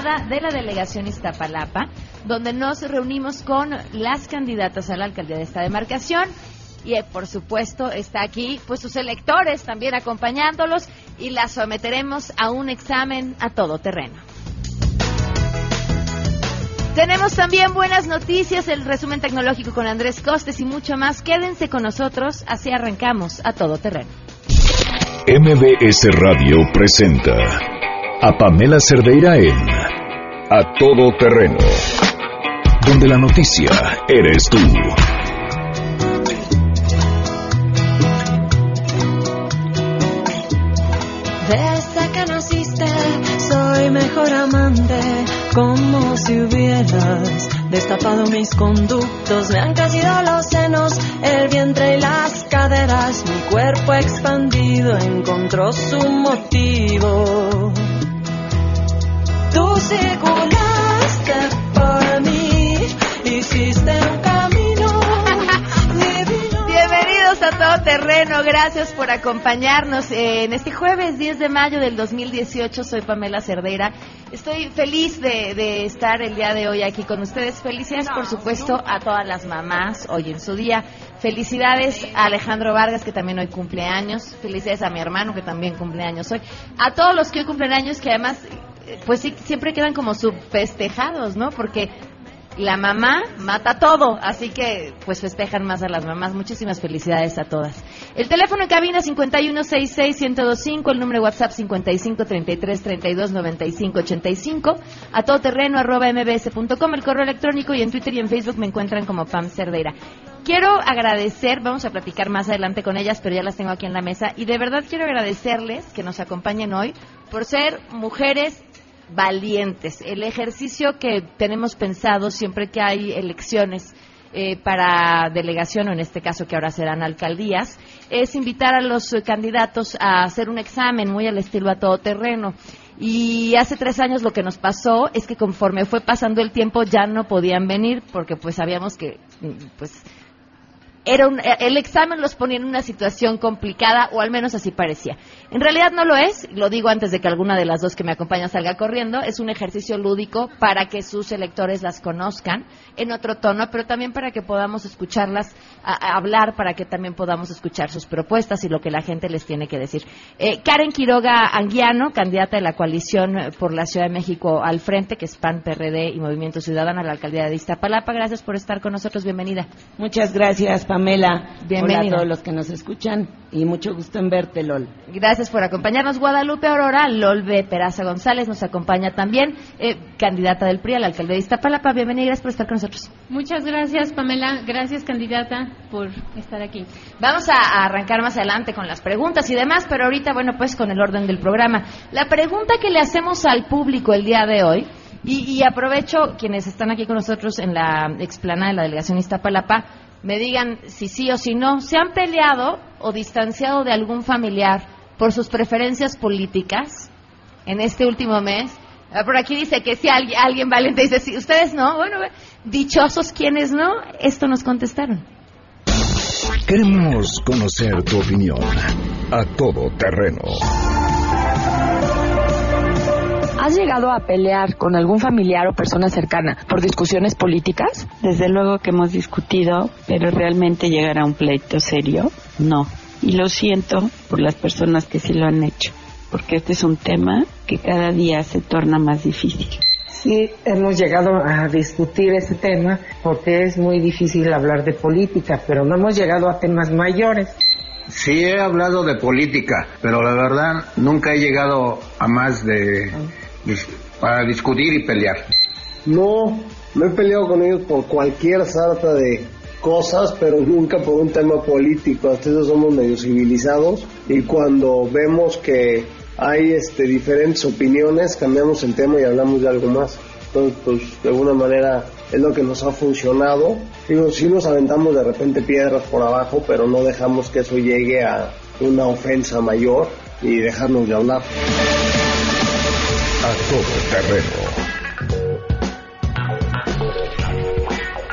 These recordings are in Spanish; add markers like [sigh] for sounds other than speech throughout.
de la delegación Iztapalapa, donde nos reunimos con las candidatas a la alcaldía de esta demarcación. Y eh, por supuesto está aquí pues sus electores también acompañándolos y las someteremos a un examen a todo terreno. Tenemos también buenas noticias, el resumen tecnológico con Andrés Costes y mucho más. Quédense con nosotros, así arrancamos a todo terreno. MBS Radio presenta a Pamela Cerdeira en A Todo Terreno, donde la noticia eres tú. Desde que naciste, soy mejor amante, como si hubieras destapado mis conductos. Me han crecido los senos, el vientre y las caderas. Mi cuerpo expandido encontró su motivo. [laughs] Terreno, gracias por acompañarnos en este jueves 10 de mayo del 2018. Soy Pamela Cerdeira. Estoy feliz de, de estar el día de hoy aquí con ustedes. Felicidades, por supuesto, a todas las mamás hoy en su día. Felicidades a Alejandro Vargas, que también hoy cumple años. Felicidades a mi hermano, que también cumple años hoy. A todos los que hoy cumplen años, que además, pues sí, siempre quedan como subfestejados, ¿no? Porque la mamá mata todo, así que pues festejan más a las mamás. Muchísimas felicidades a todas. El teléfono en cabina 5166-1025, el número de WhatsApp 5533329585, a todoterreno arroba mbs.com, el correo electrónico y en Twitter y en Facebook me encuentran como Pam Cerdeira. Quiero agradecer, vamos a platicar más adelante con ellas, pero ya las tengo aquí en la mesa, y de verdad quiero agradecerles que nos acompañen hoy por ser mujeres valientes. El ejercicio que tenemos pensado siempre que hay elecciones eh, para delegación, o en este caso que ahora serán alcaldías, es invitar a los candidatos a hacer un examen muy al estilo a todo terreno. Y hace tres años lo que nos pasó es que conforme fue pasando el tiempo ya no podían venir porque pues sabíamos que mm, pues era un- eh, el examen los ponía en una situación complicada, o al menos así parecía. En realidad no lo es, lo digo antes de que alguna de las dos que me acompañan salga corriendo, es un ejercicio lúdico para que sus electores las conozcan en otro tono, pero también para que podamos escucharlas a hablar, para que también podamos escuchar sus propuestas y lo que la gente les tiene que decir. Eh, Karen Quiroga Anguiano, candidata de la coalición eh, por la Ciudad de México al frente, que es PAN, PRD y Movimiento Ciudadano a la alcaldía de Iztapalapa, gracias por estar con nosotros, bienvenida. Muchas gracias, Pamela. Bienvenida. Hola a todos los que nos escuchan y mucho gusto en verte, LOL. Gracias por acompañarnos. Guadalupe Aurora, Lolbe Peraza González nos acompaña también, eh, candidata del PRI a la alcaldía de Iztapalapa. Bienvenida, gracias por estar con nosotros. Muchas gracias, Pamela. Gracias, candidata, por estar aquí. Vamos a, a arrancar más adelante con las preguntas y demás, pero ahorita, bueno, pues con el orden del programa. La pregunta que le hacemos al público el día de hoy, y, y aprovecho quienes están aquí con nosotros en la explanada de la delegación Iztapalapa, me digan si sí o si no, ¿se han peleado o distanciado de algún familiar por sus preferencias políticas en este último mes? Ah, Por aquí dice que si alguien, alguien valiente dice sí, ustedes no, bueno, dichosos quienes no, esto nos contestaron. Queremos conocer tu opinión. A Todo Terreno. ¿Has llegado a pelear con algún familiar o persona cercana por discusiones políticas? Desde luego que hemos discutido, pero realmente llegar a un pleito serio, no. Y lo siento por las personas que sí lo han hecho, porque este es un tema que cada día se torna más difícil. Sí, hemos llegado a discutir ese tema porque es muy difícil hablar de política, pero no hemos llegado a temas mayores. Sí he hablado de política, pero la verdad nunca he llegado a más de para discutir y pelear. No, me he peleado con ellos por cualquier sarta de cosas, pero nunca por un tema político. Hasta eso somos medio civilizados y cuando vemos que hay este, diferentes opiniones, cambiamos el tema y hablamos de algo más. Entonces, pues de alguna manera es lo que nos ha funcionado. Digo, sí nos aventamos de repente piedras por abajo, pero no dejamos que eso llegue a una ofensa mayor y dejarnos de hablar. A Todo Terreno.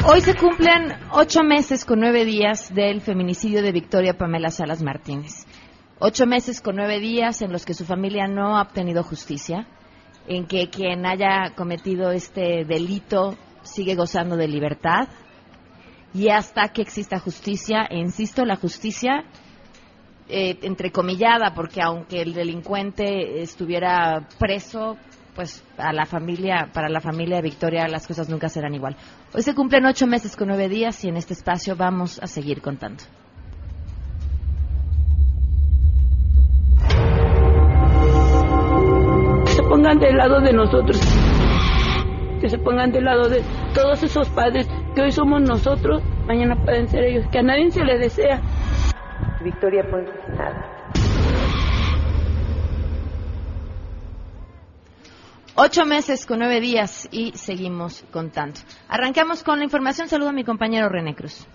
Hoy se cumplen ocho meses con nueve días del feminicidio de Victoria Pamela Salas Martínez. Ocho meses con nueve días en los que su familia no ha obtenido justicia, en que quien haya cometido este delito sigue gozando de libertad y hasta que exista justicia, e insisto, la justicia eh, entrecomillada, porque aunque el delincuente estuviera preso, pues a la familia, para la familia de Victoria las cosas nunca serán igual. Hoy se cumplen ocho meses con nueve días y en este espacio vamos a seguir contando. Que se pongan del lado de nosotros, que se pongan del lado de todos esos padres que hoy somos nosotros, mañana pueden ser ellos, que a nadie se le desea. Victoria Ponce nada. Ocho meses con nueve días y seguimos contando. Arrancamos con la información. Saludo a mi compañero René Cruz.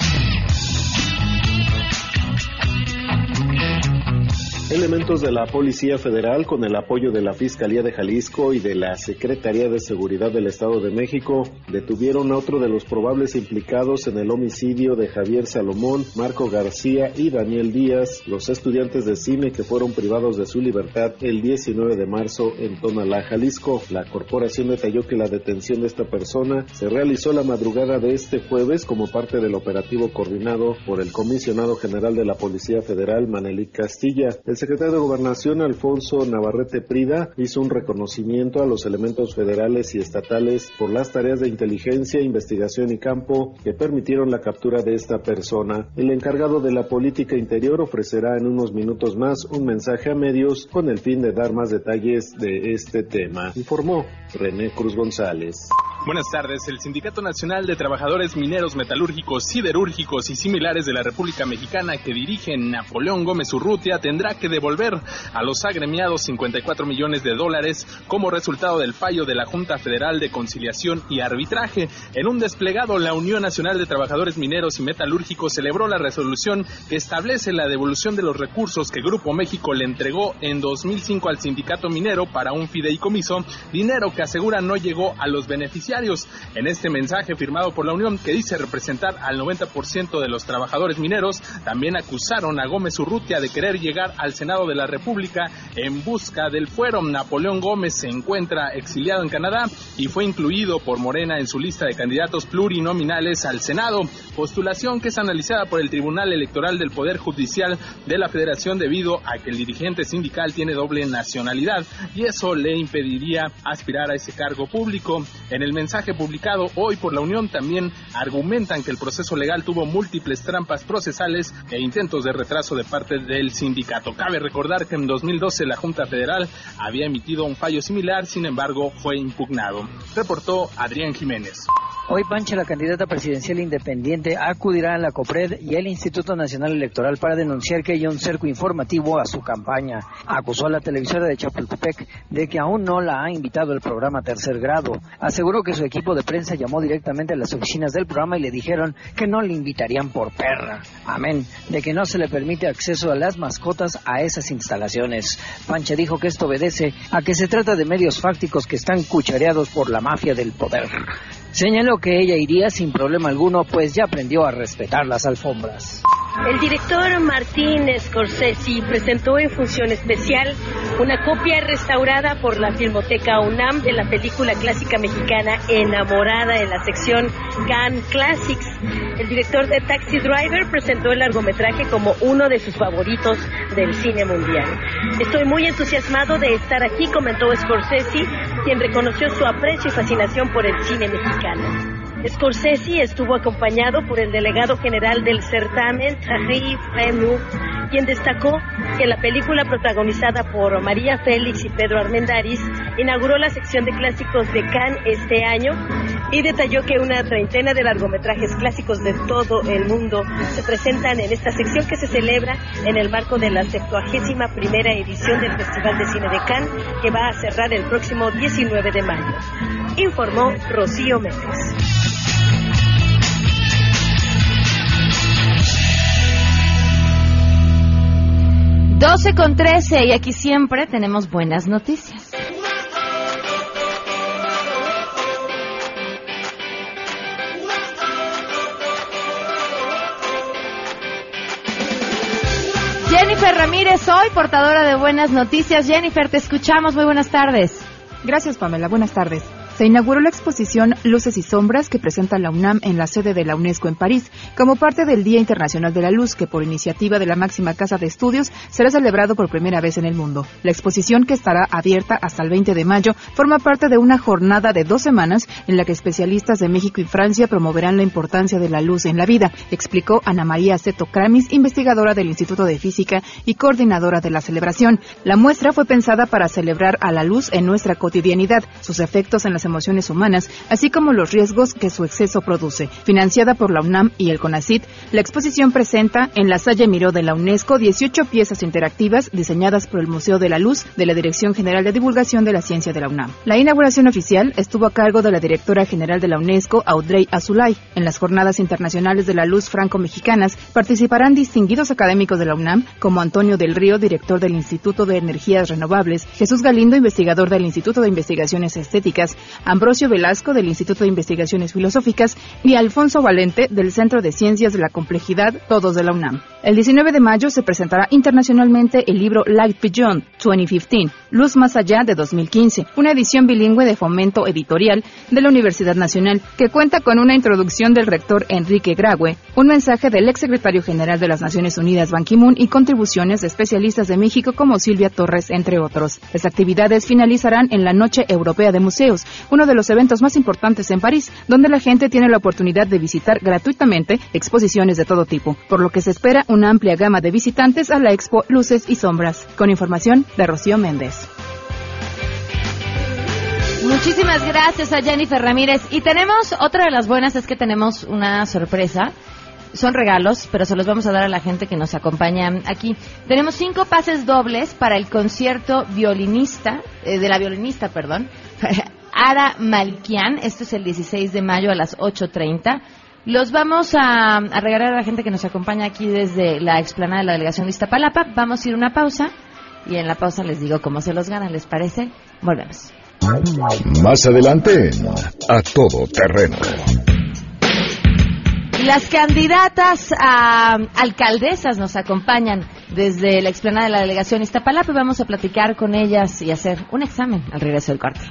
Elementos de la Policía Federal, con el apoyo de la Fiscalía de Jalisco y de la Secretaría de Seguridad del Estado de México, detuvieron a otro de los probables implicados en el homicidio de Javier Salomón, Marco García y Daniel Díaz, los estudiantes de cine que fueron privados de su libertad el 19 de marzo en Tonalá, Jalisco. La corporación detalló que la detención de esta persona se realizó la madrugada de este jueves como parte del operativo coordinado por el comisionado general de la Policía Federal, Manelik Castilla. Secretario de Gobernación, Alfonso Navarrete Prida, hizo un reconocimiento a los elementos federales y estatales por las tareas de inteligencia, investigación y campo que permitieron la captura de esta persona. El encargado de la política interior ofrecerá en unos minutos más un mensaje a medios con el fin de dar más detalles de este tema, informó René Cruz González. Buenas tardes. El Sindicato Nacional de Trabajadores Mineros, Metalúrgicos, Siderúrgicos y similares de la República Mexicana que dirige Napoleón Gómez Urrutia tendrá que devolver a los agremiados 54 millones de dólares como resultado del fallo de la Junta Federal de Conciliación y Arbitraje. En un desplegado, la Unión Nacional de Trabajadores Mineros y Metalúrgicos celebró la resolución que establece la devolución de los recursos que Grupo México le entregó en 2005 al sindicato minero para un fideicomiso, dinero que asegura no llegó a los beneficiarios en este mensaje firmado por la Unión, que dice representar al 90% de los trabajadores mineros, también acusaron a Gómez Urrutia de querer llegar al Senado de la República en busca del fuero. Napoleón Gómez se encuentra exiliado en Canadá y fue incluido por Morena en su lista de candidatos plurinominales al Senado, postulación que es analizada por el Tribunal Electoral del Poder Judicial de la Federación debido a que el dirigente sindical tiene doble nacionalidad y eso le impediría aspirar a ese cargo público. En el mensaje publicado hoy por la Unión también argumentan que el proceso legal tuvo múltiples trampas procesales e intentos de retraso de parte del sindicato. Cabe recordar que en 2012 la Junta Federal había emitido un fallo similar, sin embargo fue impugnado. Reportó Adrián Jiménez. Hoy Pancha, la candidata presidencial independiente, acudirá a la COPRED y el Instituto Nacional Electoral para denunciar que hay un cerco informativo a su campaña. Acusó a la televisora de Chapultepec de que aún no la ha invitado al programa Tercer Grado. Aseguró que su equipo de prensa llamó directamente a las oficinas del programa y le dijeron que no le invitarían por perra. Amén. De que no se le permite acceso a las mascotas a esas instalaciones. Pancha dijo que esto obedece a que se trata de medios fácticos que están cuchareados por la mafia del poder. Señaló que ella iría sin problema alguno, pues ya aprendió a respetar las alfombras. El director Martín Scorsese presentó en función especial una copia restaurada por la Filmoteca UNAM de la película clásica mexicana Enamorada en la sección Cannes Classics. El director de Taxi Driver presentó el largometraje como uno de sus favoritos del cine mundial. Estoy muy entusiasmado de estar aquí, comentó Scorsese, quien reconoció su aprecio y fascinación por el cine mexicano. Scorsese estuvo acompañado por el delegado general del certamen, Thierry Fremont, quien destacó que la película protagonizada por María Félix y Pedro Armendáriz inauguró la sección de clásicos de Cannes este año y detalló que una treintena de largometrajes clásicos de todo el mundo se presentan en esta sección que se celebra en el marco de la 71 primera edición del Festival de Cine de Cannes que va a cerrar el próximo 19 de mayo. Informó Rocío Méndez. 12 con 13 y aquí siempre tenemos buenas noticias. Jennifer Ramírez, hoy portadora de buenas noticias. Jennifer, te escuchamos. Muy buenas tardes. Gracias, Pamela. Buenas tardes. Se inauguró la exposición Luces y Sombras que presenta la UNAM en la sede de la UNESCO en París, como parte del Día Internacional de la Luz, que por iniciativa de la máxima casa de estudios será celebrado por primera vez en el mundo. La exposición, que estará abierta hasta el 20 de mayo, forma parte de una jornada de dos semanas en la que especialistas de México y Francia promoverán la importancia de la luz en la vida, explicó Ana María Ceto Kramis, investigadora del Instituto de Física y coordinadora de la celebración. La muestra fue pensada para celebrar a la luz en nuestra cotidianidad, sus efectos en emociones humanas, así como los riesgos que su exceso produce. Financiada por la UNAM y el CONACIT, la exposición presenta en la Salle Miró de la UNESCO 18 piezas interactivas diseñadas por el Museo de la Luz de la Dirección General de Divulgación de la Ciencia de la UNAM. La inauguración oficial estuvo a cargo de la directora general de la UNESCO, Audrey Azulay. En las Jornadas Internacionales de la Luz Franco-Mexicanas participarán distinguidos académicos de la UNAM, como Antonio del Río, director del Instituto de Energías Renovables, Jesús Galindo, investigador del Instituto de Investigaciones Estéticas, Ambrosio Velasco del Instituto de Investigaciones Filosóficas y Alfonso Valente del Centro de Ciencias de la Complejidad, todos de la UNAM. El 19 de mayo se presentará internacionalmente el libro Light Beyond 2015, Luz Más Allá de 2015, una edición bilingüe de fomento editorial de la Universidad Nacional que cuenta con una introducción del rector Enrique Graue, un mensaje del ex secretario general de las Naciones Unidas Ban Ki-moon y contribuciones de especialistas de México como Silvia Torres, entre otros. Las actividades finalizarán en la Noche Europea de Museos, uno de los eventos más importantes en París, donde la gente tiene la oportunidad de visitar gratuitamente exposiciones de todo tipo, por lo que se espera una amplia gama de visitantes a la expo Luces y Sombras. Con información de Rocío Méndez. Muchísimas gracias a Jennifer Ramírez. Y tenemos, otra de las buenas es que tenemos una sorpresa. Son regalos, pero se los vamos a dar a la gente que nos acompaña aquí. Tenemos cinco pases dobles para el concierto violinista, eh, de la violinista, perdón, [laughs] Ara Malkian. Esto es el 16 de mayo a las 8.30. Los vamos a, regalar a la gente que nos acompaña aquí desde la explanada de la delegación de Iztapalapa. Vamos a ir a una pausa y en la pausa les digo cómo se los ganan, ¿les parece? Volvemos. Más adelante, a todo terreno. Las candidatas a alcaldesas nos acompañan desde la explanada de la delegación Iztapalapa. Vamos a platicar con ellas y hacer un examen al regreso del corte.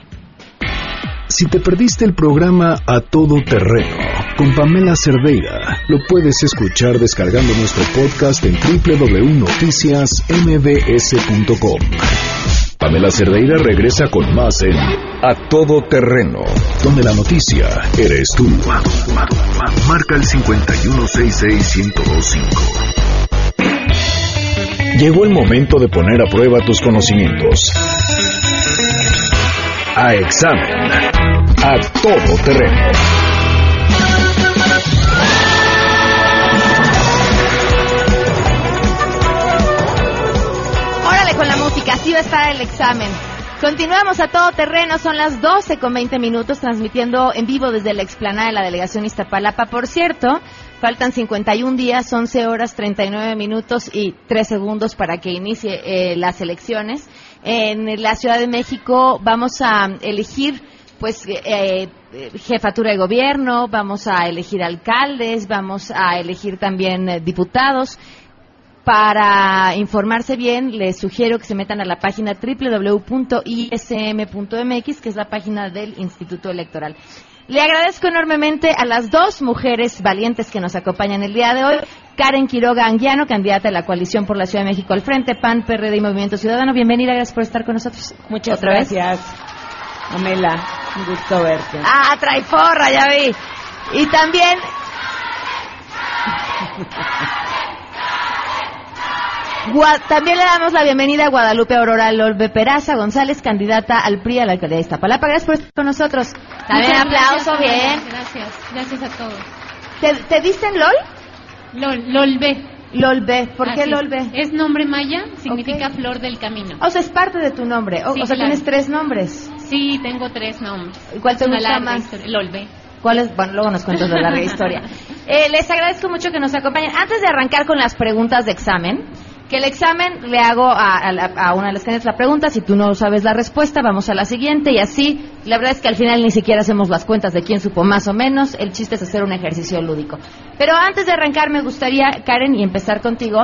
Si te perdiste el programa A Todo Terreno con Pamela Cerdeira, lo puedes escuchar descargando nuestro podcast en www.noticiasmbs.com. Pamela Cerdeira regresa con más en A Todo Terreno, donde la noticia eres tú. Marca el 5166125. Llegó el momento de poner a prueba tus conocimientos. A examen. A todo terreno. Así va a estar el examen. Continuamos a todo terreno, son las 12 con 20 minutos, transmitiendo en vivo desde la explanada de la delegación Iztapalapa. Por cierto, faltan 51 días, 11 horas, 39 minutos y 3 segundos para que inicie eh, las elecciones. En la Ciudad de México vamos a elegir pues eh, jefatura de gobierno, vamos a elegir alcaldes, vamos a elegir también eh, diputados. Para informarse bien, les sugiero que se metan a la página www.ism.mx, que es la página del Instituto Electoral. Le agradezco enormemente a las dos mujeres valientes que nos acompañan el día de hoy. Karen Quiroga Anguiano, candidata a la coalición por la Ciudad de México al Frente, PAN, PRD y Movimiento Ciudadano. Bienvenida, gracias por estar con nosotros. Muchas ¿Otra gracias. Amela, un gusto verte. Ah, trae porra, ya vi. Y también... Gua también le damos la bienvenida a Guadalupe Aurora Lolbe Peraza González, candidata al PRI a la alcaldía de Iztapalapa. Gracias por estar con nosotros. También Muchas aplauso, gracias, bien. Gracias, gracias a todos. ¿Te, te dicen LOL? LOL, LOLB. LOLB, ¿por qué Así. LOLB? Es nombre maya, significa flor del camino. O sea, es parte de tu nombre. O, Sí, o sea, claro. tienes tres nombres. Sí, tengo tres nombres. ¿Cuál te gusta más? historia. LOLB. ¿Cuál es? Bueno, luego nos cuentas la larga [laughs] historia. Eh, les agradezco mucho que nos acompañen. Antes de arrancar con las preguntas de examen, que el examen le hago a, a una de las candidatas la pregunta, si tú no sabes la respuesta, vamos a la siguiente y así, la verdad es que al final ni siquiera hacemos las cuentas de quién supo más o menos, el chiste es hacer un ejercicio lúdico. Pero antes de arrancar me gustaría, Karen, y empezar contigo,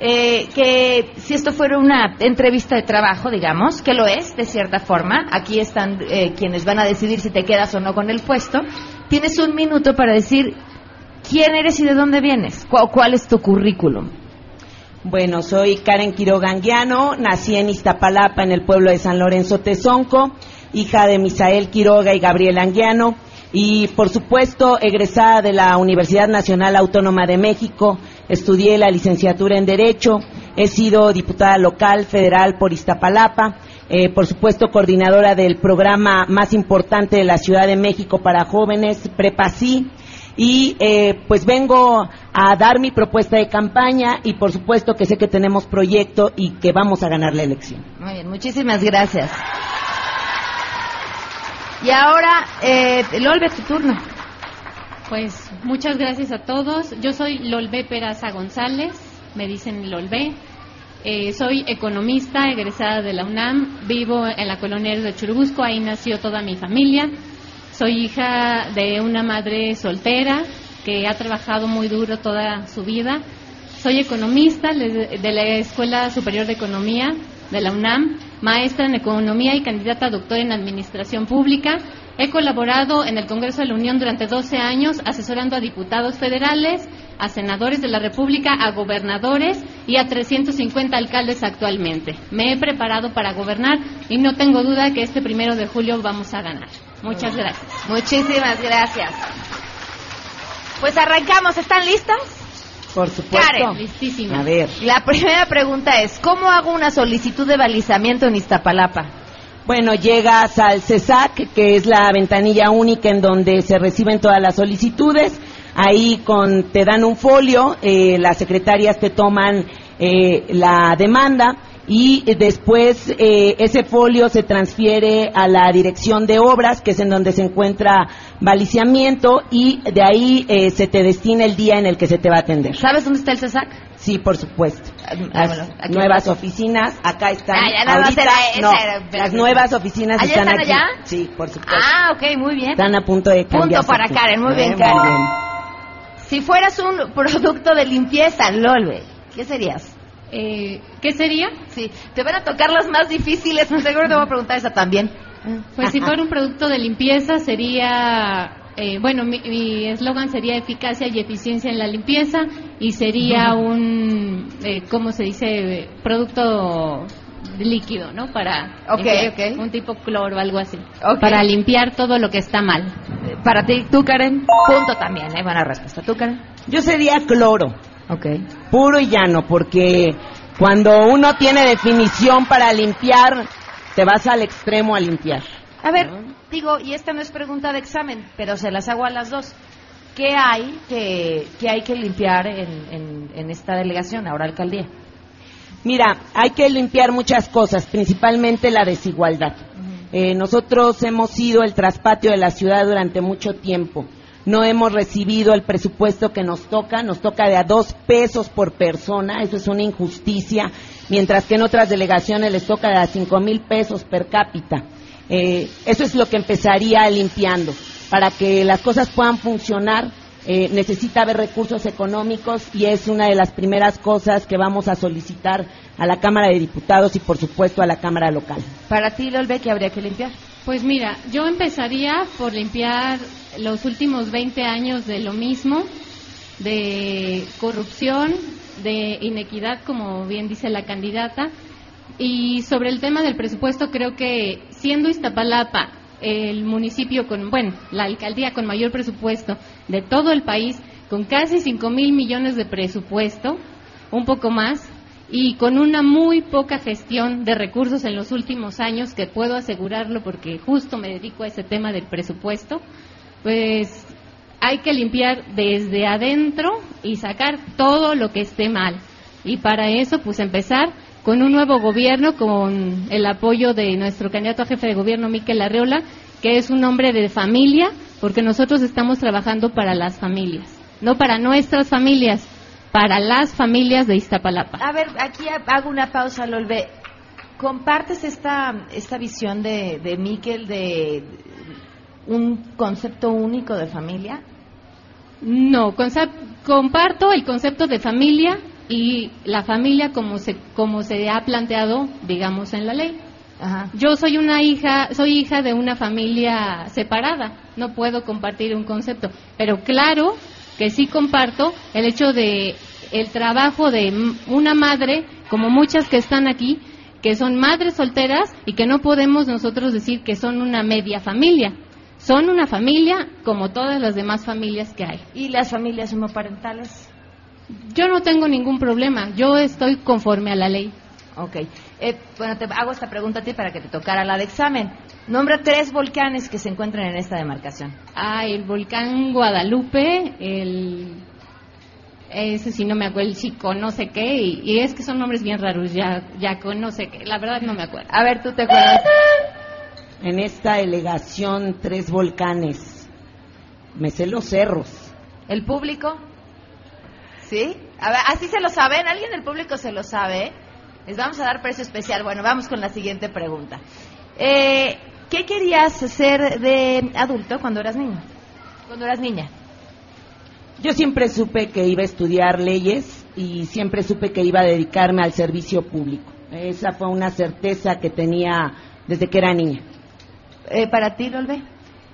eh, que si esto fuera una entrevista de trabajo, digamos, que lo es de cierta forma, aquí están eh, quienes van a decidir si te quedas o no con el puesto, tienes un minuto para decir quién eres y de dónde vienes, cuál, cuál es tu currículum. Bueno, soy Karen Quiroga Anguiano, nací en Iztapalapa, en el pueblo de San Lorenzo Tezonco, hija de Misael Quiroga y Gabriel Anguiano, y por supuesto egresada de la Universidad Nacional Autónoma de México, estudié la licenciatura en Derecho, he sido diputada local, federal por Iztapalapa, eh, por supuesto coordinadora del programa más importante de la Ciudad de México para jóvenes, PREPASI, y eh, pues vengo a dar mi propuesta de campaña y por supuesto que sé que tenemos proyecto y que vamos a ganar la elección. Muy bien, muchísimas gracias. Y ahora, eh, Lolbe, tu turno. Pues muchas gracias a todos. Yo soy Lolbe Peraza González, me dicen Lolbe. Eh, soy economista, egresada de la UNAM, vivo en la colonia de Churubusco, ahí nació toda mi familia. Soy hija de una madre soltera que ha trabajado muy duro toda su vida. Soy economista de la Escuela Superior de Economía de la UNAM, maestra en economía y candidata a doctor en administración pública. He colaborado en el Congreso de la Unión durante 12 años asesorando a diputados federales, a senadores de la República, a gobernadores y a 350 alcaldes actualmente. Me he preparado para gobernar y no tengo duda que este primero de julio vamos a ganar. Muchas gracias. Muchísimas gracias. Pues arrancamos. ¿Están listas? Por supuesto. Karen, listísima. A ver. La primera pregunta es, ¿cómo hago una solicitud de balizamiento en Iztapalapa? Bueno, llegas al CESAC, que es la ventanilla única en donde se reciben todas las solicitudes. Ahí con, te dan un folio, eh, las secretarias te toman eh, la demanda y después eh, ese folio se transfiere a la dirección de obras, que es en donde se encuentra baliciamiento, y de ahí eh, se te destina el día en el que se te va a atender. ¿Sabes dónde está el CESAC? Sí, por supuesto. Ah, Las nuevas oficinas, acá están. Ah, más Ahorita, esa, no, las nuevas oficinas ¿Ah, están, están aquí. allá? Sí, por supuesto. Ah, ok, muy bien. Están a punto de Punto cambiarse para aquí. Karen, muy bien, Eh, Karen. Si fueras un [laughs] producto de limpieza, Lolbe, ¿qué serías? Eh, ¿Qué sería? Sí, te van a tocar las más difíciles, seguro te voy a preguntar esa también. Pues si fuera un producto de limpieza sería, eh, bueno, mi eslogan sería eficacia y eficiencia en la limpieza y sería un, eh, ¿cómo se dice? Producto líquido, ¿no? Para Ok, limpiar, ok. un tipo cloro, algo así. Ok. Para limpiar todo lo que está mal. Para ti, tú, Karen, punto también, ¿eh? Buena respuesta. ¿Tú, Karen? Yo sería cloro. Ok. Puro y llano, porque cuando uno tiene definición para limpiar, te vas al extremo a limpiar. A ver, digo, y esta no es pregunta de examen, pero se las hago a las dos. ¿Qué hay que, que hay que limpiar en, en, en esta delegación, ahora alcaldía? Mira, hay que limpiar muchas cosas, principalmente la desigualdad. Eh, nosotros hemos sido el traspatio de la ciudad durante mucho tiempo. No hemos recibido el presupuesto que nos toca, nos toca de a dos pesos por persona, eso es una injusticia, mientras que en otras delegaciones les toca de a cinco mil pesos per cápita. Eh, eso es lo que empezaría limpiando. Para que las cosas puedan funcionar, eh, necesita haber recursos económicos y es una de las primeras cosas que vamos a solicitar a la Cámara de Diputados y, por supuesto, a la Cámara local. Para ti, Lolbe, ¿qué habría que limpiar? Pues mira, yo empezaría por limpiar los últimos 20 años de lo mismo, de corrupción, de inequidad, como bien dice la candidata. Y sobre el tema del presupuesto, creo que siendo Iztapalapa el municipio con, bueno, la alcaldía con mayor presupuesto de todo el país, con casi 5 mil millones de presupuesto, un poco más, y con una muy poca gestión de recursos en los últimos años, que puedo asegurarlo porque justo me dedico a ese tema del presupuesto, pues hay que limpiar desde adentro y sacar todo lo que esté mal. Y para eso, pues empezar con un nuevo gobierno, con el apoyo de nuestro candidato a jefe de gobierno, Miquel Arreola, que es un hombre de familia, porque nosotros estamos trabajando para las familias, no para nuestras familias, para las familias de Iztapalapa. A ver, aquí hago una pausa, Lolbe. ¿Compartes esta, esta visión de, de Miquel de un concepto único de familia? No, comparto el concepto de familia, y la familia como se como se ha planteado, digamos, en la ley. Yo soy una hija, soy hija de una familia separada, no puedo compartir un concepto, pero claro que sí comparto el hecho de el trabajo de una madre, como muchas que están aquí, que son madres solteras y que no podemos nosotros decir que son una media familia. Son una familia como todas las demás familias que hay. ¿Y las familias homoparentales? Yo no tengo ningún problema, yo estoy conforme a la ley. Ok. Eh, bueno, te hago esta pregunta a ti para que te tocara la de examen. Nombra tres volcanes que se encuentran en esta demarcación. Ah, el volcán Guadalupe, el... Ese sí no me acuerdo, el chico, no sé qué, y, es que son nombres bien raros, ya, ya con no sé qué, la verdad no me acuerdo. A ver, ¿tú te acuerdas? [laughs] En esta delegación, tres volcanes. Me sé los cerros. ¿El público? ¿Sí? A ver, ¿así se lo saben? ¿Alguien del público se lo sabe? Les vamos a dar precio especial. Bueno, vamos con la siguiente pregunta. Eh, ¿Qué querías ser de adulto cuando eras niño? Cuando eras niña. Yo siempre supe que iba a estudiar leyes y siempre supe que iba a dedicarme al servicio público. Esa fue una certeza que tenía desde que era niña. Eh, ¿Para ti, Lolbe?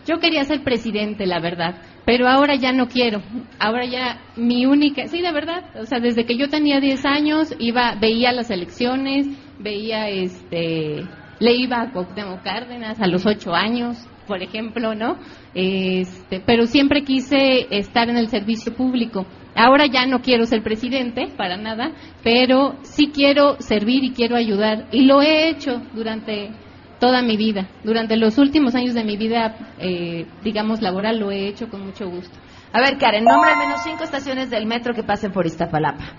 Yo quería ser presidente, la verdad, pero ahora ya no quiero. Ahora ya mi única, sí, de verdad, o sea, desde que yo tenía 10 años iba veía las elecciones, veía este le iba a Cuauhtémoc Cárdenas a los 8 años, por ejemplo, ¿no? Este, pero siempre quise estar en el servicio público. Ahora ya no quiero ser presidente, para nada, pero sí quiero servir y quiero ayudar. Y lo he hecho durante toda mi vida. Durante los últimos años de mi vida, eh, digamos, laboral, lo he hecho con mucho gusto. A ver, Karen, nombre al menos cinco estaciones del metro que pasen por Iztapalapa.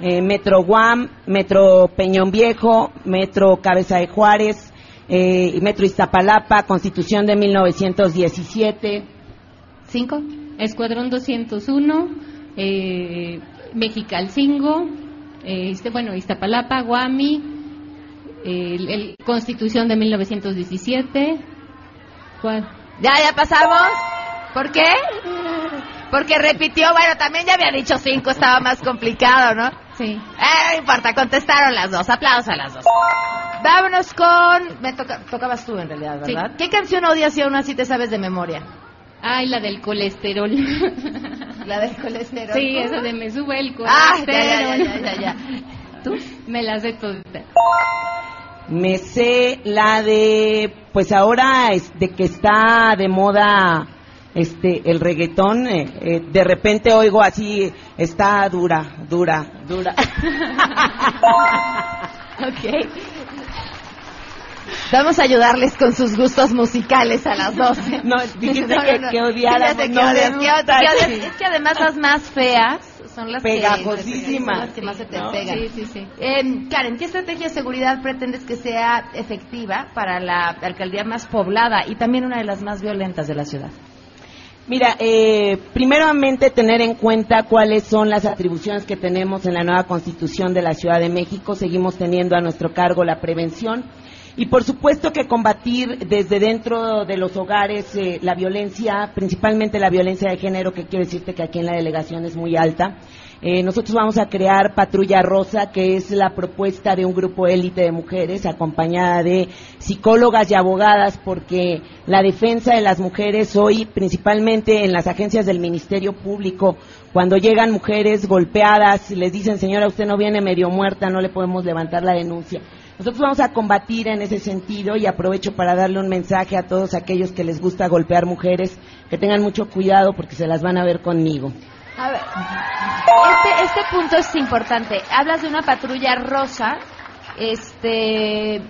Eh, metro Guam, Metro Peñón Viejo, Metro Cabeza de Juárez, eh, Metro Iztapalapa, Constitución de 1917. ¿Cinco? Escuadrón 201, eh, Mexicalcingo, eh, este, bueno, Iztapalapa, Guami, el, Constitución de 1917. ¿Cuál? Ya, ya pasamos. ¿Por qué? Porque repitió, bueno, también ya había dicho cinco, estaba más complicado, ¿no? Sí. Eh, no importa, contestaron las dos, aplausos a las dos. Vámonos con... Me toca, tocabas tú en realidad, ¿verdad? ¿Qué canción odias y aún así te sabes de memoria? Ay, la del colesterol. ¿La del colesterol? Sí, esa de me sube el colesterol. Ah, ya, ya, ya, ya, ¿Tú? Me la sé todas. Me sé la de, pues ahora de que está de moda este el reggaetón, eh, eh, de repente oigo así, está dura, dura, dura. [laughs] ok. Vamos a ayudarles con sus gustos musicales a las 12. No, dijiste [laughs] que, que odiáramos. es que además las más feas son las pegajosísimas. Que, más se te pegan. Em, Karen, ¿qué estrategia de seguridad pretendes que sea efectiva para la alcaldía más poblada y también una de las más violentas de la ciudad? Mira, eh, primeramente tener en cuenta cuáles son las atribuciones que tenemos en la nueva Constitución de la Ciudad de México. Seguimos teniendo a nuestro cargo la prevención y por supuesto que combatir desde dentro de los hogares eh, la violencia, principalmente la violencia de género, que quiero decirte que aquí en la delegación es muy alta. Eh, nosotros vamos a crear Patrulla Rosa, que es la propuesta de un grupo élite de mujeres, acompañada de psicólogas y abogadas, porque la defensa de las mujeres hoy, principalmente en las agencias del Ministerio Público, cuando llegan mujeres golpeadas, les dicen, señora, usted no viene medio muerta, no le podemos levantar la denuncia nosotros vamos a combatir en ese sentido y aprovecho para darle un mensaje a todos aquellos que les gusta golpear mujeres, que tengan mucho cuidado porque se las van a ver conmigo. A ver, este, este punto es importante. Hablas de una patrulla rosa, este,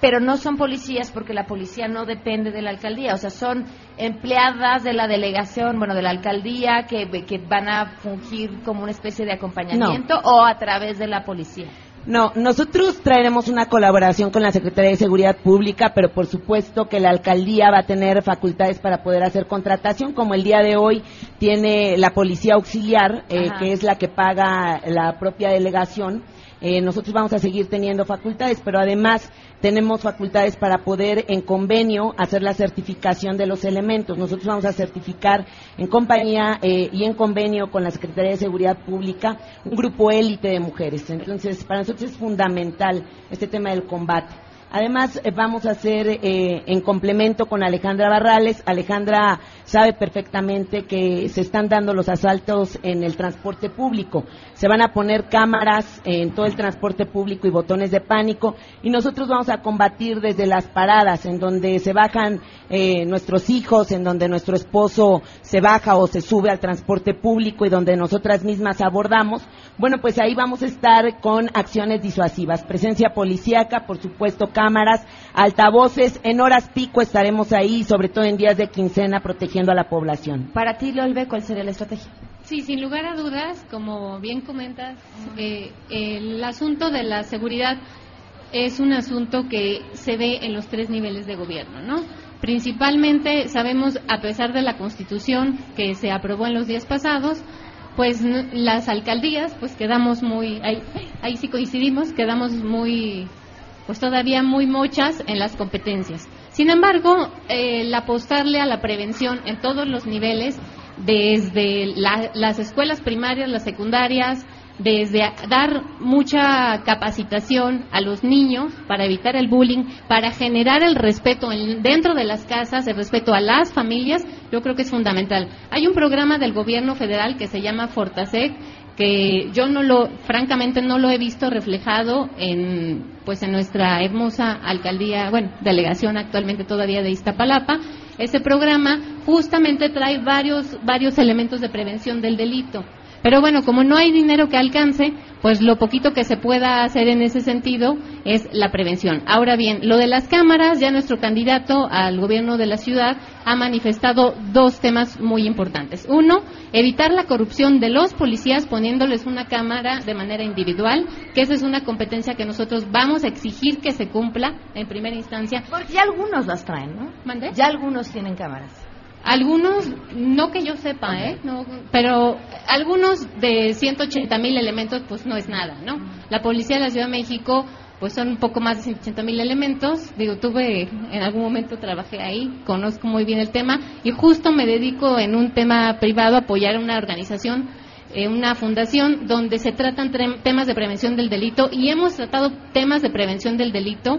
pero no son policías porque la policía no depende de la alcaldía, o sea, son empleadas de la delegación, bueno, de la alcaldía que, que van a fungir como una especie de acompañamiento o a través de la policía. No, nosotros traeremos una colaboración con la Secretaría de Seguridad Pública, pero por supuesto que la alcaldía va a tener facultades para poder hacer contratación, como el día de hoy tiene la Policía Auxiliar, eh, que es la que paga la propia delegación. Eh, nosotros vamos a seguir teniendo facultades, pero además tenemos facultades para poder en convenio hacer la certificación de los elementos. Nosotros vamos a certificar en compañía eh, y en convenio con la Secretaría de Seguridad Pública un grupo élite de mujeres. Entonces, para nosotros es fundamental este tema del combate. Además, eh, vamos a hacer eh, en complemento con Alejandra Barrales. Alejandra sabe perfectamente que se están dando los asaltos en el transporte público. Se van a poner cámaras en todo el transporte público y botones de pánico. Y nosotros vamos a combatir desde las paradas, en donde se bajan eh, nuestros hijos, en donde nuestro esposo se baja o se sube al transporte público y donde nosotras mismas abordamos. Bueno, pues ahí vamos a estar con acciones disuasivas. Presencia policíaca, por supuesto, cámaras, altavoces. En horas pico estaremos ahí, sobre todo en días de quincena, protegiendo a la población. Para ti, Lolbe, ¿cuál sería la estrategia? Sí, sin lugar a dudas, como bien comentas, eh, el asunto de la seguridad es un asunto que se ve en los tres niveles de gobierno, ¿no? Principalmente sabemos, a pesar de la Constitución que se aprobó en los días pasados, pues las alcaldías, pues quedamos muy, ahí, ahí sí coincidimos, quedamos muy pues todavía muy mochas en las competencias. Sin embargo, el apostarle a la prevención en todos los niveles, desde las escuelas primarias, las secundarias, desde dar mucha capacitación a los niños para evitar el bullying, para generar el respeto dentro de las casas, el respeto a las familias, yo creo que es fundamental. Hay un programa del gobierno federal que se llama Fortasec, que yo no lo, francamente no lo he visto reflejado en, pues en nuestra hermosa alcaldía, bueno, delegación actualmente todavía de Iztapalapa. Ese programa justamente trae varios, varios elementos de prevención del delito. Pero bueno, como no hay dinero que alcance, pues lo poquito que se pueda hacer en ese sentido es la prevención. Ahora bien, lo de las cámaras, ya nuestro candidato al gobierno de la ciudad ha manifestado dos temas muy importantes. Uno, evitar la corrupción de los policías poniéndoles una cámara de manera individual, que esa es una competencia que nosotros vamos a exigir que se cumpla en primera instancia. Porque ya algunos las traen, ¿no? Ya algunos tienen cámaras. Algunos, no que yo sepa, ¿eh? No, pero algunos de 180 mil elementos, pues no es nada, ¿no? La policía de la Ciudad de México, pues son un poco más de 180 mil elementos. Digo, tuve, en algún momento trabajé ahí, conozco muy bien el tema y justo me dedico en un tema privado a apoyar a una organización, eh, una fundación donde se tratan temas de prevención del delito y hemos tratado temas de prevención del delito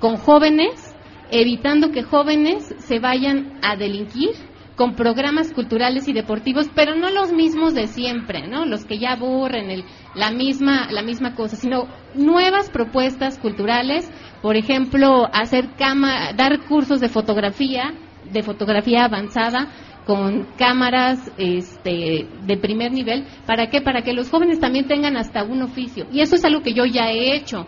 con jóvenes evitando que jóvenes se vayan a delinquir con programas culturales y deportivos, pero no los mismos de siempre, ¿no? Los que ya aburren el, la misma la misma cosa, sino nuevas propuestas culturales, por ejemplo, hacer cama, dar cursos de fotografía, de fotografía avanzada con cámaras este, de primer nivel, ¿para qué? Para que los jóvenes también tengan hasta un oficio. Y eso es algo que yo ya he hecho.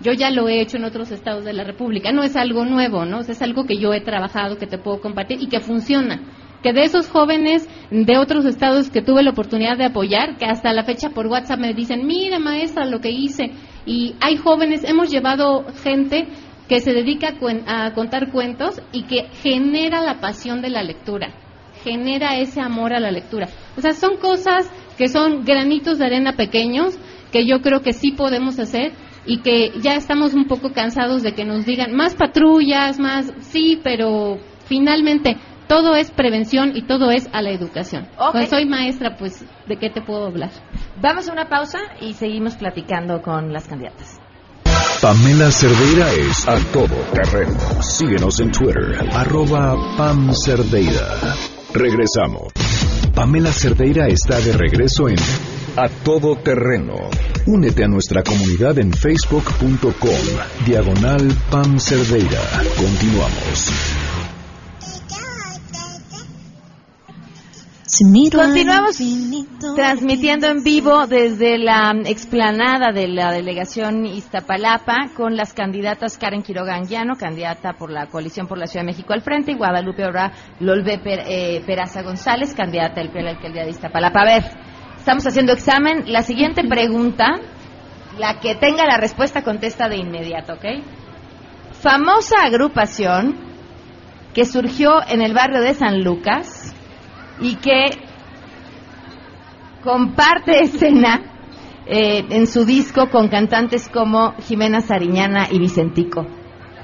Yo ya lo he hecho en otros estados de la República. No es algo nuevo, ¿no? Es algo que yo he trabajado, que te puedo compartir y que funciona. Que de esos jóvenes de otros estados que tuve la oportunidad de apoyar, que hasta la fecha por WhatsApp me dicen, mira maestra lo que hice. Y hay jóvenes, hemos llevado gente que se dedica a contar cuentos y que genera la pasión de la lectura, genera ese amor a la lectura. O sea, son cosas que son granitos de arena pequeños que yo creo que sí podemos hacer y que ya estamos un poco cansados de que nos digan más patrullas, más, sí, pero finalmente todo es prevención y todo es a la educación. Pues soy maestra, pues, ¿de qué te puedo hablar? Vamos a una pausa y seguimos platicando con las candidatas. Pamela Cerdeira es a todo terreno. Síguenos en Twitter, arroba Pam Cerdeira. Regresamos. Pamela Cerdeira está de regreso en A Todo Terreno. Únete a nuestra comunidad en facebook.com, diagonal Pam Cerdeira. Continuamos. Continuamos transmitiendo en vivo desde la explanada de la delegación Iztapalapa con las candidatas Karen Quiroga Anguiano, candidata por la coalición por la Ciudad de México al frente, y Guadalupe Ora Lolbe eh, Peraza González, candidata del PRI a la alcaldía de Iztapalapa. A ver, estamos haciendo examen. La siguiente pregunta, la que tenga la respuesta contesta de inmediato, ¿ok? Famosa agrupación que surgió en el barrio de San Lucas y que comparte escena eh, en su disco con cantantes como Jimena Sariñana y Vicentico.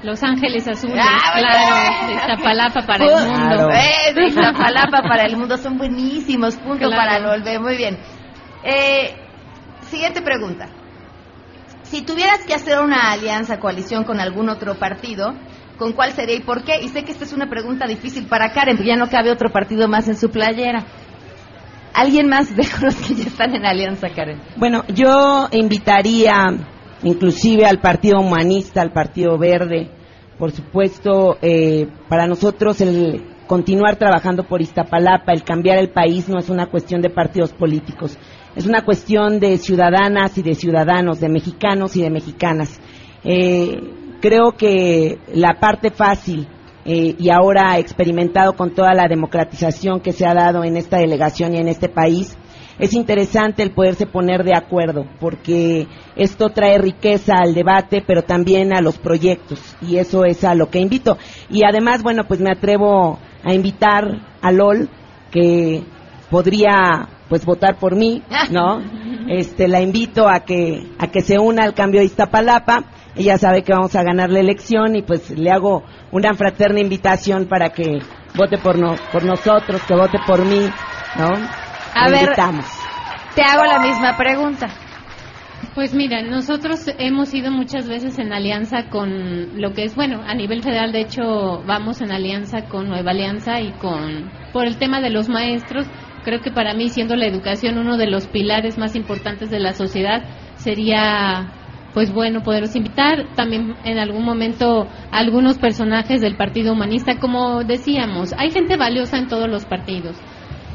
Los Ángeles Azules, Ah, claro, de Iztapalapa para el mundo. Claro. Eh, de Iztapalapa para el mundo son buenísimos. Punto Claro. para el volver. Muy bien. Eh, siguiente pregunta. Si tuvieras que hacer una alianza, coalición con algún otro partido, ¿con cuál sería y por qué? Y sé que esta es una pregunta difícil para Karen, porque ya no cabe otro partido más en su playera. ¿Alguien más de [laughs] los que ya están en alianza, Karen? Bueno, yo invitaría inclusive al Partido Humanista, al Partido Verde, por supuesto, eh, para nosotros el continuar trabajando por Iztapalapa, el cambiar el país no es una cuestión de partidos políticos, es una cuestión de ciudadanas y de ciudadanos, de mexicanos y de mexicanas. Eh, creo que la parte fácil eh, y ahora experimentado con toda la democratización que se ha dado en esta delegación y en este país, es interesante el poderse poner de acuerdo, porque esto trae riqueza al debate, pero también a los proyectos, y eso es a lo que invito. Y además, bueno, pues me atrevo a invitar a LOL, que podría pues votar por mí, ¿no? [laughs] Este, la invito a que, a que se una al cambio de Iztapalapa. Ella sabe que vamos a ganar la elección y pues le hago una fraterna invitación para que vote por, no, por nosotros, que vote por mí, ¿no? A ver, invitamos. Te hago la misma pregunta. Pues mira, nosotros hemos ido muchas veces en alianza con lo que es, bueno, a nivel federal, de hecho, vamos en alianza con Nueva Alianza y con, por el tema de los maestros, creo que para mí, siendo la educación uno de los pilares más importantes de la sociedad, sería, pues bueno, poderlos invitar. También en algún momento algunos personajes del Partido Humanista, como decíamos, hay gente valiosa en todos los partidos.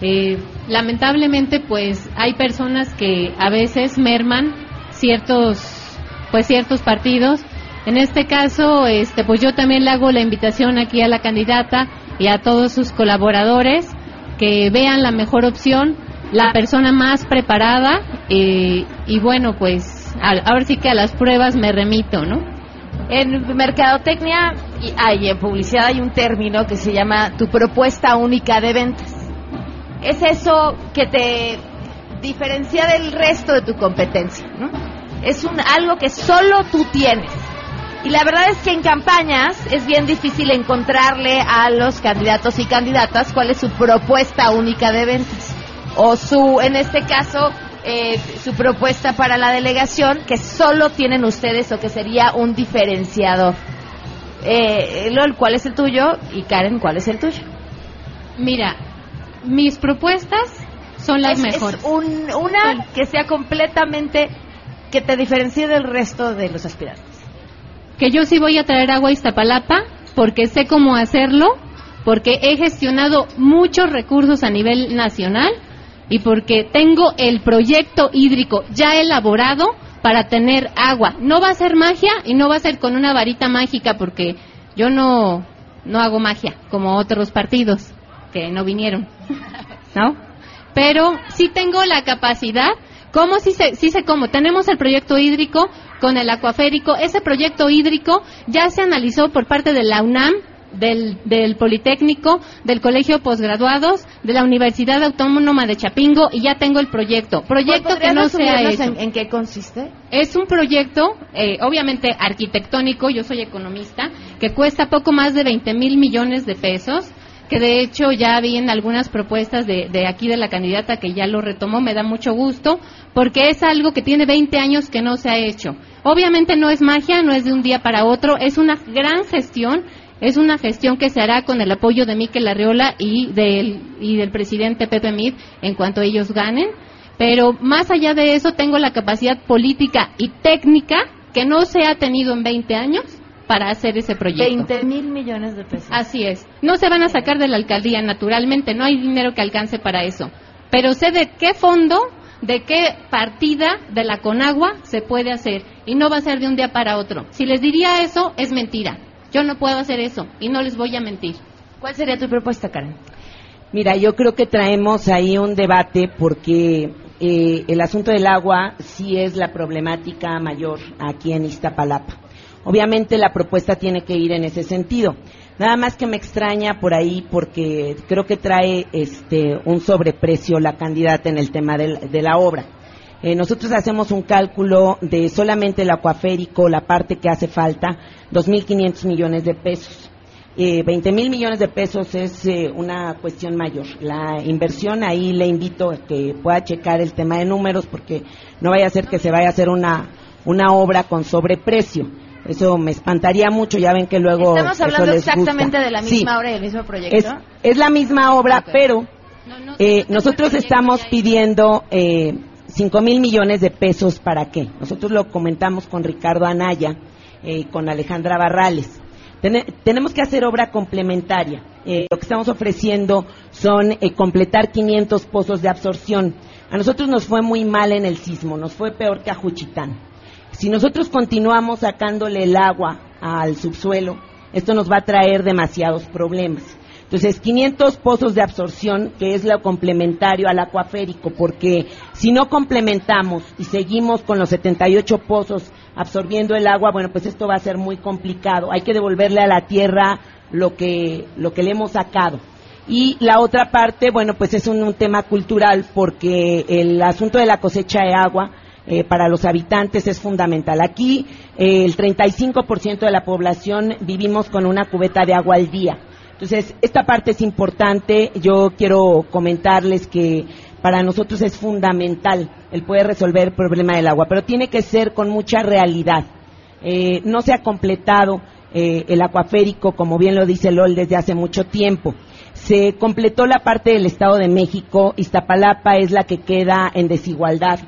Eh, lamentablemente, pues hay personas que a veces merman ciertos, pues ciertos partidos. En este caso, este, pues yo también le hago la invitación aquí a la candidata y a todos sus colaboradores que vean la mejor opción, la persona más preparada eh, y bueno, pues a- ahora sí que a las pruebas me remito, ¿no? En mercadotecnia y, ah, y en publicidad hay un término que se llama tu propuesta única de ventas. Es eso que te diferencia del resto de tu competencia, ¿no? Es un algo que solo tú tienes. Y la verdad es que en campañas es bien difícil encontrarle a los candidatos y candidatas cuál es su propuesta única de ventas. O su, en este caso, eh, su propuesta para la delegación que solo tienen ustedes o que sería un diferenciador. Eh, Lol, ¿cuál es el tuyo? Y Karen, ¿cuál es el tuyo? Mira, mis propuestas son las Es- mejores. Es un- una que sea completamente que te diferencie del resto de los aspirantes. Que yo sí voy a traer agua a Iztapalapa porque sé cómo hacerlo, porque he gestionado muchos recursos a nivel nacional y porque tengo el proyecto hídrico ya elaborado para tener agua. No va a ser magia y no va a ser con una varita mágica porque yo no, no hago magia como otros partidos que no vinieron, ¿no? Pero sí tengo la capacidad ¿Cómo? Sí sé, sí sé cómo. Tenemos el proyecto hídrico con el acuaférico. Ese proyecto hídrico ya se analizó por parte de la UNAM, del, del Politécnico, del Colegio de Posgraduados, de la Universidad Autónoma de Chapingo y ya tengo el proyecto. Proyecto que ¿Podrías no se ha hecho. En, en qué consiste? Es un proyecto, eh, obviamente arquitectónico, yo soy economista, que cuesta poco más de 20 mil millones de pesos, que de hecho ya vi en algunas propuestas de, aquí de la candidata que ya lo retomó, me da mucho gusto, porque es algo que tiene 20 años que no se ha hecho. Obviamente no es magia, no es de un día para otro, es una gran gestión, es una gestión que se hará con el apoyo de Miquel Arriola y del, y del presidente Pepe Mid en cuanto ellos ganen. Pero más allá de eso, tengo la capacidad política y técnica que no se ha tenido en 20 años para hacer ese proyecto. 20 mil millones de pesos. Así es. No se van a sacar de la alcaldía, naturalmente, no hay dinero que alcance para eso. Pero sé de qué fondo, de qué partida de la Conagua se puede hacer. Y no va a ser de un día para otro. Si les diría eso, es mentira. Yo no puedo hacer eso y no les voy a mentir. ¿Cuál sería tu propuesta, Karen? Mira, yo creo que traemos ahí un debate porque eh, el asunto del agua sí es la problemática mayor aquí en Iztapalapa. Obviamente la propuesta tiene que ir en ese sentido. Nada más que me extraña por ahí porque creo que trae este un sobreprecio la candidata en el tema de la obra. Eh, nosotros hacemos un cálculo de solamente el acuaférico, la parte que hace falta, 2.500 millones de pesos. Eh, 20 mil millones de pesos es eh, una cuestión mayor. La inversión, ahí le invito a que pueda checar el tema de números porque no vaya a ser que se vaya a hacer una obra con sobreprecio. Eso me espantaría mucho, ya ven que luego... Estamos hablando exactamente gusta. de la Sí. misma obra y del mismo proyecto. Es, es la misma obra, pero eh, nosotros estamos pidiendo eh, 5 mil millones de pesos para qué. Nosotros lo comentamos con Ricardo Anaya eh, y con Alejandra Barrales. Tene- tenemos que hacer obra complementaria. Eh, lo que estamos ofreciendo son eh, completar 500 pozos de absorción. A nosotros nos fue muy mal en el sismo, nos fue peor que a Juchitán. Si nosotros continuamos sacándole el agua al subsuelo, esto nos va a traer demasiados problemas. Entonces, 500 pozos de absorción, que es lo complementario al acuaférico, porque si no complementamos y seguimos con los 78 pozos absorbiendo el agua, bueno, pues esto va a ser muy complicado. Hay que devolverle a la tierra lo que, lo que le hemos sacado. Y la otra parte, bueno, pues es un, un tema cultural, porque el asunto de la cosecha de agua eh, para los habitantes es fundamental. Aquí eh, el 35% de la población vivimos con una cubeta de agua al día. Entonces, esta parte es importante. Yo quiero comentarles que para nosotros es fundamental el poder resolver el problema del agua, pero tiene que ser con mucha realidad. Eh, no se ha completado eh, el acuaférico, como bien lo dice LOL, desde hace mucho tiempo. Se completó la parte del Estado de México, Iztapalapa es la que queda en desigualdad.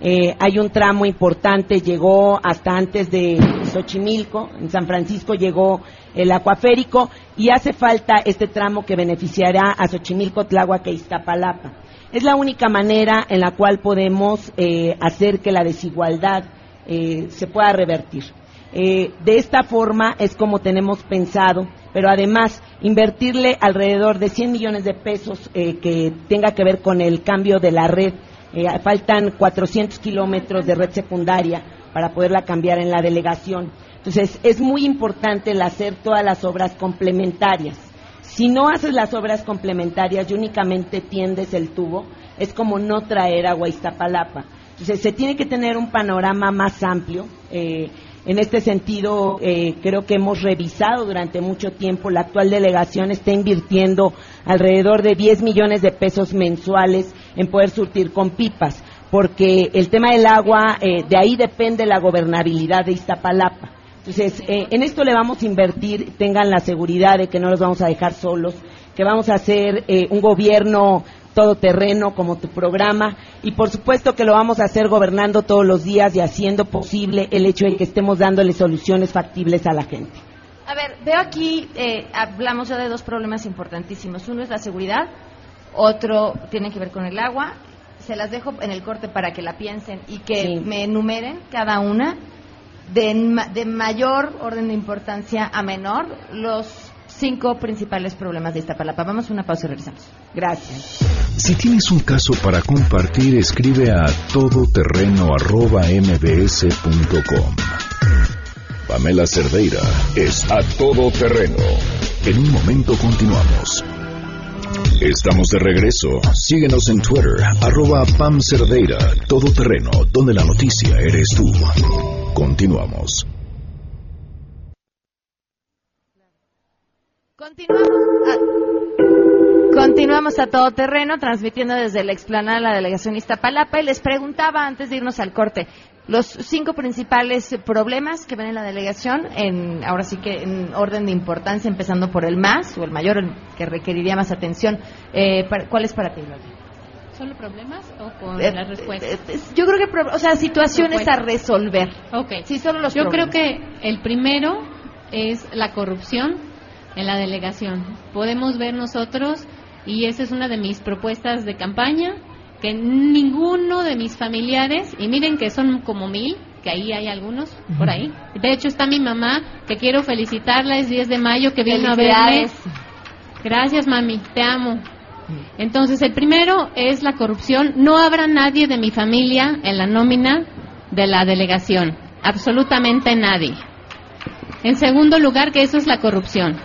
Eh, hay un tramo importante, llegó hasta antes de Xochimilco, en San Francisco llegó el acuaférico y hace falta este tramo que beneficiará a Xochimilco, Tláhuac e Iztapalapa. Es la única manera en la cual podemos eh, hacer que la desigualdad eh, se pueda revertir. Eh, de esta forma es como tenemos pensado, pero además invertirle alrededor de 100 millones de pesos que tenga que ver con el cambio de la red. Eh, faltan 400 kilómetros de red secundaria para poderla cambiar en la delegación. Entonces, es muy importante el hacer todas las obras complementarias. Si no haces las obras complementarias y únicamente tiendes el tubo, es como no traer agua a Iztapalapa. Entonces, se tiene que tener un panorama más amplio. Eh, en este sentido, eh, creo que hemos revisado durante mucho tiempo. La actual delegación está invirtiendo alrededor de 10 millones de pesos mensuales en poder surtir con pipas, porque el tema del agua, eh, de ahí depende la gobernabilidad de Iztapalapa. Entonces, eh, en esto le vamos a invertir, tengan la seguridad de que no los vamos a dejar solos, que vamos a hacer eh, un gobierno todoterreno como tu programa y por supuesto que lo vamos a hacer gobernando todos los días y haciendo posible el hecho de que estemos dándole soluciones factibles a la gente. A ver, veo aquí, eh, hablamos ya de dos problemas importantísimos. Uno es la seguridad, otro tiene que ver con el agua. Se las dejo en el corte para que la piensen y que Sí. me enumeren cada una de, de mayor orden de importancia a menor los cinco principales problemas de Iztapalapa. Vamos a una pausa y regresamos. Gracias. Si tienes un caso para compartir, escribe a todoterreno.mbs.com. Pamela Cerdeira es a todo terreno. En un momento continuamos. Estamos de regreso. Síguenos en Twitter, arroba Pam Cerdeira, todo terreno, donde la noticia eres tú. Continuamos. Continuamos a, continuamos a todo terreno, transmitiendo desde la explanada de la delegación Iztapalapa y les preguntaba antes de irnos al corte los cinco principales problemas que ven en la delegación, en, ahora sí que en orden de importancia, empezando por el más o el mayor, el que requeriría más atención. Eh, para- ¿Cuál es para ti, Gloria? ¿Solo problemas o con Eh, las respuestas? eh, eh, Yo creo que, o sea, situaciones a resolver. Ok. Sí, solo los Yo creo que el primero es la corrupción en la delegación. Podemos ver nosotros, y esa es una de mis propuestas de campaña, que ninguno de mis familiares, y miren que son como mil, que ahí hay algunos por ahí. De hecho está mi mamá, que quiero felicitarla, es 10 de mayo, que vino a verme. Gracias, mami, te amo. Entonces, el primero es la corrupción. No habrá nadie de mi familia en la nómina de la delegación. Absolutamente nadie. En segundo lugar, que eso es la corrupción.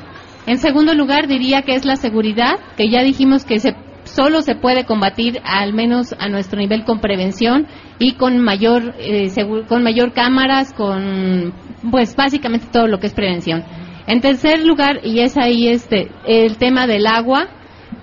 En segundo lugar, diría que es la seguridad, que ya dijimos que se, solo se puede combatir al menos a nuestro nivel con prevención y con mayor eh, con mayor cámaras con pues básicamente todo lo que es prevención. En tercer lugar y es ahí este el tema del agua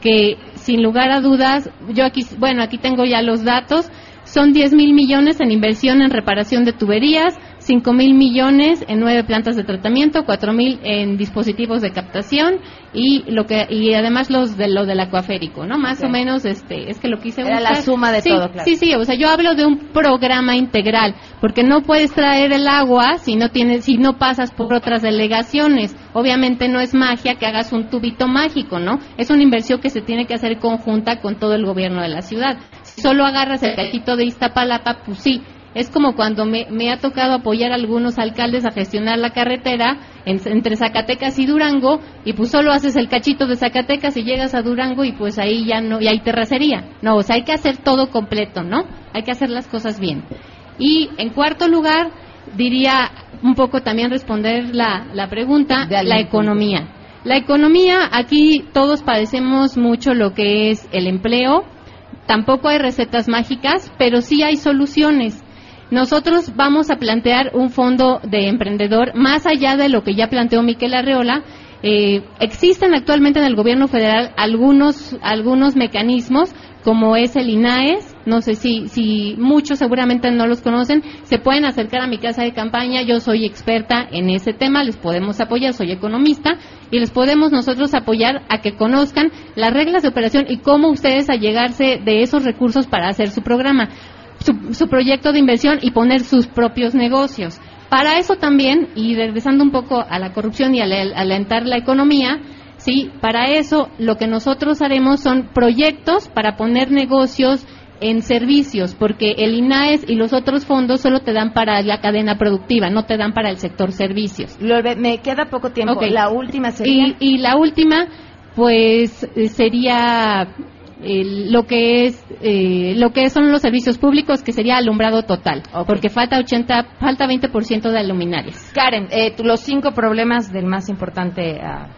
que sin lugar a dudas yo aquí bueno aquí tengo ya los datos son 10 mil millones en inversión en reparación de tuberías 5 mil millones en nueve plantas de tratamiento, 4 mil en dispositivos de captación y lo que y además los de lo del acuaférico, ¿no? Más o menos este es que lo quise Era la suma de todo, claro. Sí, sí, o sea, yo hablo de un programa integral, porque no puedes traer el agua si no tienes si no pasas por otras delegaciones. Obviamente no es magia que hagas un tubito mágico, ¿no? Es una inversión que se tiene que hacer conjunta con todo el gobierno de la ciudad. Si solo agarras el cachito de Iztapalapa, pues sí, es como cuando me, ha tocado apoyar a algunos alcaldes a gestionar la carretera entre Zacatecas y Durango y pues solo haces el cachito de Zacatecas y llegas a Durango y pues ahí ya no, y hay terracería. No, o sea, hay que hacer todo completo, ¿no? Hay que hacer las cosas bien. Y en cuarto lugar, diría un poco también responder la, la pregunta, de la economía. La economía, aquí todos padecemos mucho lo que es el empleo, tampoco hay recetas mágicas, pero sí hay soluciones. Nosotros vamos a plantear un fondo de emprendedor más allá de lo que ya planteó Miquel Arreola. Eh, existen actualmente en el gobierno federal algunos, algunos mecanismos como es el INAES, no sé si, si muchos seguramente no los conocen, se pueden acercar a mi casa de campaña, yo soy experta en ese tema, les podemos apoyar, soy economista, y les podemos nosotros apoyar a que conozcan las reglas de operación y cómo ustedes allegarse de esos recursos para hacer su programa su, proyecto de inversión y poner sus propios negocios. Para eso también, y regresando un poco a la corrupción y a alentar la economía, sí, para eso lo que nosotros haremos son proyectos para poner negocios en servicios, porque el INAES y los otros fondos solo te dan para la cadena productiva, no te dan para el sector servicios. Me queda poco tiempo. La última sería. Y, y la última, pues sería lo que es eh, lo que son los servicios públicos que sería alumbrado total porque falta 80 falta 20% de luminarias. Karen eh, los cinco problemas del más importante ah,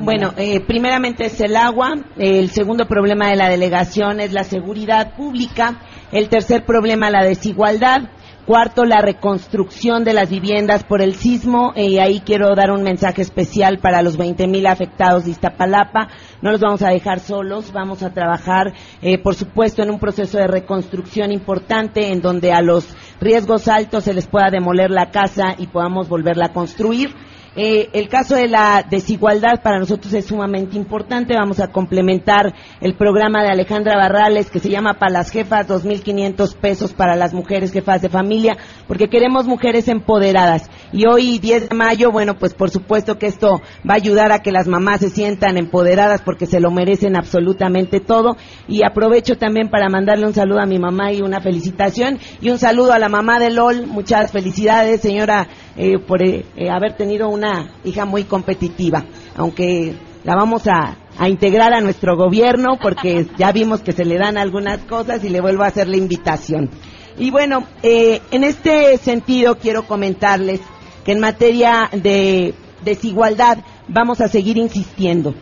bueno, eh, primeramente es el agua, el segundo problema de la delegación es la seguridad pública, el tercer problema la desigualdad, Cuarto, la reconstrucción de las viviendas por el sismo. Y ahí quiero dar un mensaje especial para los 20.000 afectados de Iztapalapa. No los vamos a dejar solos. Vamos a trabajar, eh, por supuesto, en un proceso de reconstrucción importante en donde a los riesgos altos se les pueda demoler la casa y podamos volverla a construir. Eh, el caso de la desigualdad para nosotros es sumamente importante. Vamos a complementar el programa de Alejandra Barrales que se llama Para las Jefas, 2.500 pesos para las mujeres jefas de familia, porque queremos mujeres empoderadas. Y hoy, 10 de mayo, bueno, pues por supuesto que esto va a ayudar a que las mamás se sientan empoderadas porque se lo merecen absolutamente todo. Y aprovecho también para mandarle un saludo a mi mamá y una felicitación. Y un saludo a la mamá de LOL. Muchas felicidades, señora, eh, por eh, haber tenido una hija muy competitiva, aunque la vamos a, integrar a nuestro gobierno porque [laughs] ya vimos que se le dan algunas cosas y le vuelvo a hacer la invitación. Y bueno, eh, en este sentido quiero comentarles que en materia de desigualdad vamos a seguir insistiendo.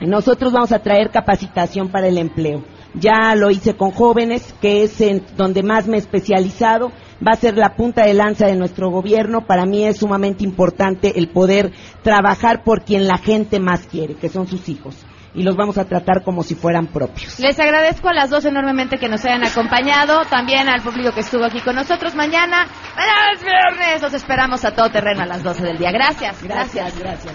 Nosotros vamos a traer capacitación para el empleo. Ya lo hice con jóvenes, que es en donde más me he especializado va a ser la punta de lanza de nuestro gobierno. Para mí es sumamente importante el poder trabajar por quien la gente más quiere, que son sus hijos y los vamos a tratar como si fueran propios. Les agradezco a las dos enormemente que nos hayan acompañado, también al público que estuvo aquí con nosotros mañana. Mañana es viernes, los esperamos a todo terreno a las 12 del día. Gracias, gracias, gracias.